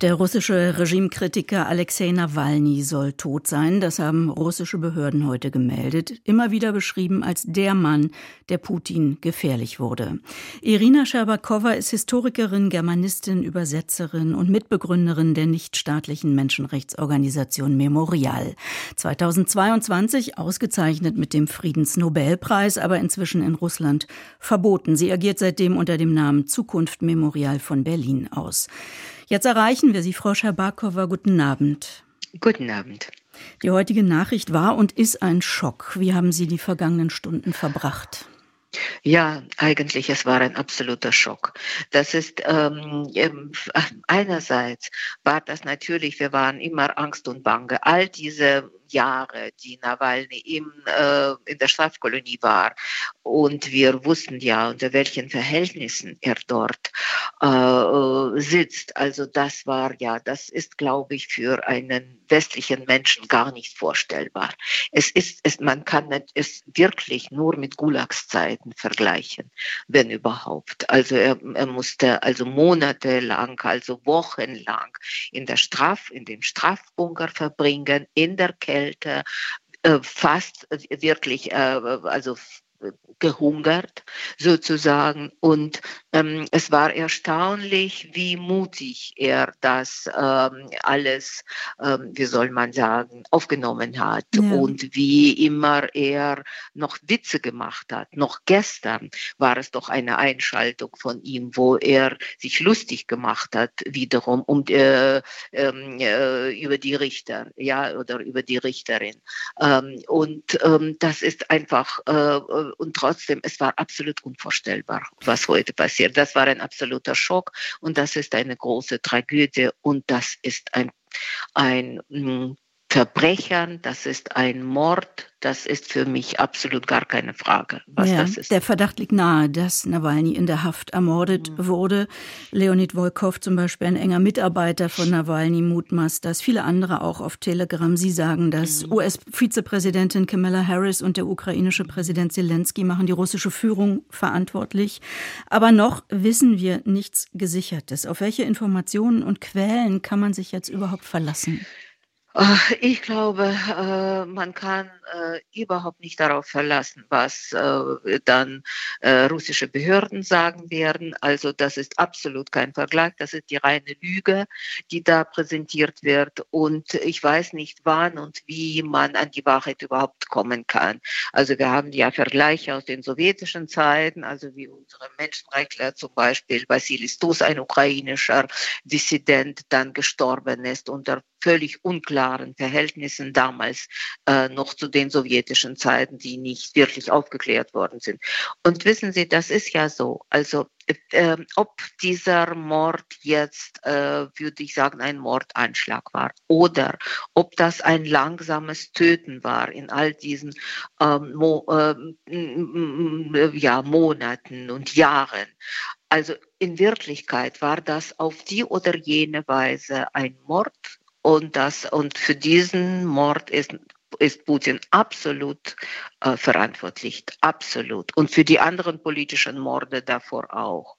der russische Regimekritiker Alexei Nawalny soll tot sein. Das haben russische Behörden heute gemeldet. Immer wieder beschrieben als der Mann, der Putin gefährlich wurde. Irina Scherbakowa ist Historikerin, Germanistin, Übersetzerin und Mitbegründerin der nichtstaatlichen Menschenrechtsorganisation Memorial. 2022 ausgezeichnet mit dem Friedensnobelpreis, aber inzwischen in Russland verboten. Sie agiert seitdem unter dem Namen Zukunft Memorial von Berlin aus. Jetzt erreichen wir Sie, Frau Schabakowa. Guten Abend. Guten Abend. Die heutige Nachricht war und ist ein Schock. Wie haben Sie die vergangenen Stunden verbracht? Ja, eigentlich, es war ein absoluter Schock. Das ist ähm, ähm einerseits war das natürlich, wir waren immer Angst und Bange. All diese Jahre, die Nawalny im, äh, in der Strafkolonie war. Und wir wussten ja, unter welchen Verhältnissen er dort äh, sitzt. Also das war ja, das ist, glaube ich, für einen westlichen Menschen gar nicht vorstellbar. Es ist, es, man kann es wirklich nur mit Gulagszeiten vergleichen, wenn überhaupt. Also er, er musste also monatelang, also wochenlang in der Straf, in dem Strafbunker verbringen, in der Kälte Kälte, äh, fast wirklich, äh, also gehungert sozusagen. Und es war erstaunlich, wie mutig er das ähm, alles, ähm, wie soll man sagen, aufgenommen hat ja. und wie immer er noch Witze gemacht hat. Noch gestern war es doch eine Einschaltung von ihm, wo er sich lustig gemacht hat, wiederum um, äh, ähm, äh, über die Richter, ja, oder über die Richterin. Ähm, und ähm, das ist einfach, äh, und trotzdem, es war absolut unvorstellbar, was heute passiert. Das war ein absoluter Schock und das ist eine große Tragödie und das ist ein, ein mm, Verbrechern, das ist ein Mord, das ist für mich absolut gar keine Frage, was ja, das ist. Der Verdacht liegt nahe, dass Nawalny in der Haft ermordet mhm. wurde. Leonid Volkov zum Beispiel, ein enger Mitarbeiter von Nawalny, mutmaßt das. Viele andere auch auf Telegram. Sie sagen dass Mhm. US-Vizepräsidentin Kamala Harris und der ukrainische Präsident Zelensky machen die russische Führung verantwortlich. Aber noch wissen wir nichts Gesichertes. Auf welche Informationen und Quellen kann man sich jetzt überhaupt verlassen? Ich glaube, äh, man kann äh, überhaupt nicht darauf verlassen, was äh, dann russische Behörden sagen werden. Also das ist absolut kein Vergleich. Das ist die reine Lüge, die da präsentiert wird. Und ich weiß nicht, wann und wie man an die Wahrheit überhaupt kommen kann. Also wir haben ja Vergleiche aus den sowjetischen Zeiten, also wie unsere Menschenrechtler zum Beispiel, Vassilis Stos, ein ukrainischer Dissident, dann gestorben ist unter völlig unklaren Verhältnissen damals äh, noch zu den sowjetischen Zeiten, die nicht wirklich aufgeklärt worden sind. Und wissen Sie, das ist ja so. Also äh, ob dieser Mord jetzt, äh, würde ich sagen, ein Mordanschlag war oder ob das ein langsames Töten war in all diesen ähm, Mo äh, ja, Monaten und Jahren. Also in Wirklichkeit war das auf die oder jene Weise ein Mord und, das, und für diesen Mord ist, ist Putin absolut äh, verantwortlich, absolut. Und für die anderen politischen Morde davor auch.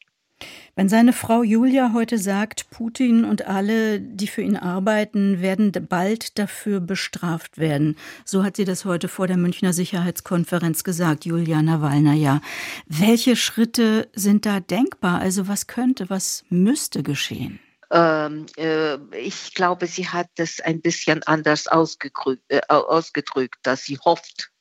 Wenn seine Frau Julia heute sagt, Putin und alle, die für ihn arbeiten, werden bald dafür bestraft werden, so hat sie das heute vor der Münchner Sicherheitskonferenz gesagt, Julia Nawalna. Welche Schritte sind da denkbar? Also was könnte, was müsste geschehen? Ähm, äh, ich glaube, sie hat es ein bisschen anders ausgedrückt, äh, ausgedrückt, dass sie hofft,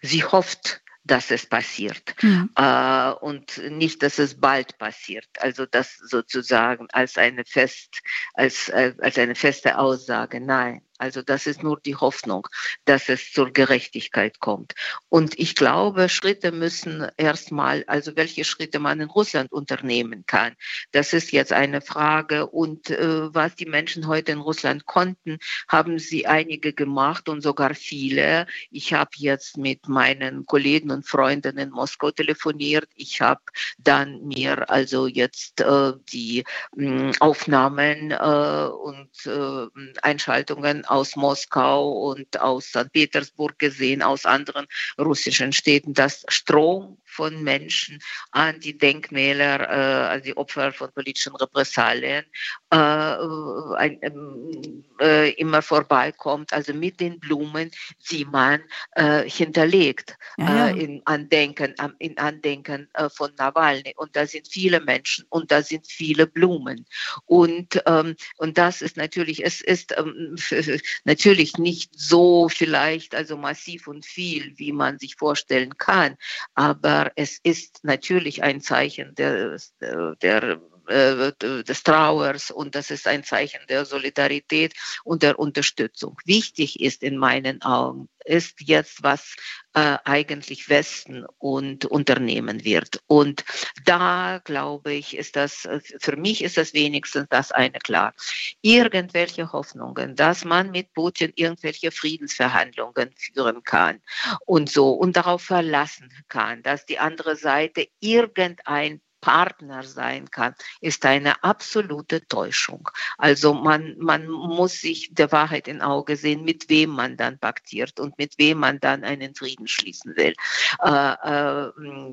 sie hofft, dass es passiert mhm. äh, und nicht, dass es bald passiert. Also das sozusagen als eine fest, als, als eine feste Aussage. Nein, also das ist nur die Hoffnung, dass es zur Gerechtigkeit kommt. Und ich glaube, Schritte müssen erstmal, also welche Schritte man in Russland unternehmen kann, das ist jetzt eine Frage. Und äh, was die Menschen heute in Russland konnten, haben sie einige gemacht und sogar viele. Ich habe jetzt mit meinen Kollegen und Freunden in Moskau telefoniert. Ich habe dann mir also jetzt äh, die mh, Aufnahmen äh, und äh, Einschaltungen aus Moskau und aus St. Petersburg gesehen, aus anderen russischen Städten, dass Strom von Menschen an die Denkmäler, äh, an die Opfer von politischen Repressalien äh, ein, ähm, äh, immer vorbeikommt, also mit den Blumen, die man äh, hinterlegt ja, ja. Äh, in Andenken, in Andenken äh, von Nawalny. Und da sind viele Menschen und da sind viele Blumen. Und, ähm, und das ist natürlich, es ist ähm, natürlich nicht so vielleicht, also massiv und viel, wie man sich vorstellen kann, aber es ist natürlich ein Zeichen der, der äh, des Trauers und das ist ein Zeichen der Solidarität und der Unterstützung. Wichtig ist in meinen Augen, ist jetzt, was äh, eigentlich Westen und unternehmen wird. Und da glaube ich, ist das, für mich ist das wenigstens das eine klar. Irgendwelche Hoffnungen, dass man mit Putin irgendwelche Friedensverhandlungen führen kann und so und darauf verlassen kann, dass die andere Seite irgendein Partner sein kann, ist eine absolute Täuschung. Also man, man muss sich der Wahrheit in Auge sehen, mit wem man dann paktiert und mit wem man dann einen Frieden schließen will. Äh, äh,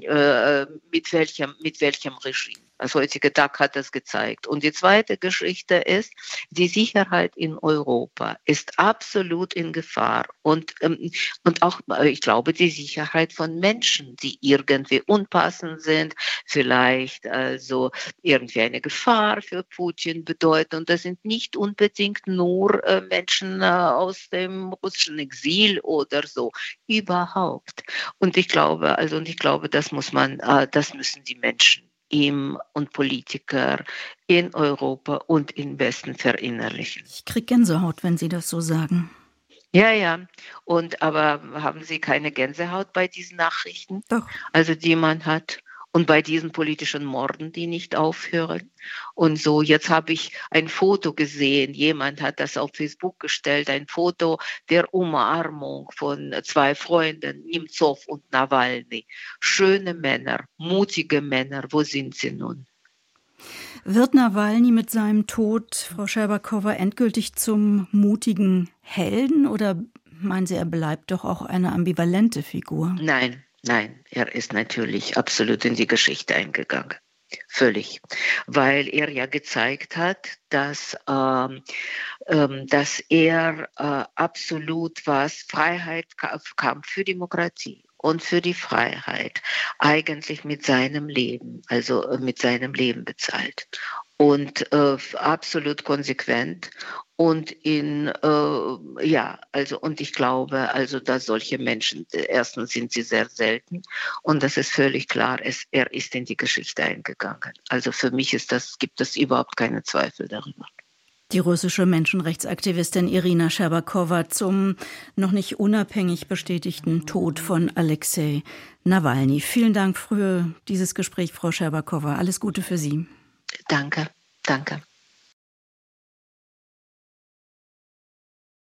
äh, mit, welchem, mit welchem Regime. Das heutige Tag hat das gezeigt. Und die zweite Geschichte ist, die Sicherheit in Europa ist absolut in Gefahr. Und, ähm, und auch, ich glaube, die Sicherheit von Menschen, die irgendwie unpassend sind, vielleicht also irgendwie eine Gefahr für Putin bedeuten. Und das sind nicht unbedingt nur äh, Menschen äh, aus dem russischen Exil oder so. Überhaupt. Und ich glaube, also, und ich glaube, das muss man, äh, das müssen die Menschen ihm und Politiker in Europa und im Westen verinnerlichen. Ich kriege Gänsehaut, wenn Sie das so sagen. Ja, ja. Und aber haben Sie keine Gänsehaut bei diesen Nachrichten? Doch. Also die man hat und bei diesen politischen Morden, die nicht aufhören. Und so, jetzt habe ich ein Foto gesehen, jemand hat das auf Facebook gestellt, ein Foto der Umarmung von zwei Freunden, Nimzov und Nawalny. Schöne Männer, mutige Männer, wo sind sie nun? Wird Nawalny mit seinem Tod, Frau Scherbakowa, endgültig zum mutigen Helden oder meinen Sie, er bleibt doch auch eine ambivalente Figur? Nein, Nein, er ist natürlich absolut in die Geschichte eingegangen. Völlig. Weil er ja gezeigt hat, dass, ähm, ähm, dass er äh, absolut was Freiheit, Kampf für Demokratie und für die Freiheit eigentlich mit seinem Leben, also äh, mit seinem Leben bezahlt. Und äh, absolut konsequent und in, äh, ja, also, und ich glaube, also, dass solche Menschen, erstens sind sie sehr selten und das ist völlig klar, es, er ist in die Geschichte eingegangen. Also für mich ist das, gibt es überhaupt keine Zweifel darüber. Die russische Menschenrechtsaktivistin Irina Scherbakowa zum noch nicht unabhängig bestätigten Tod von Alexei Nawalny. Vielen Dank für dieses Gespräch, Frau Scherbakowa. Alles Gute für Sie. Danke, danke.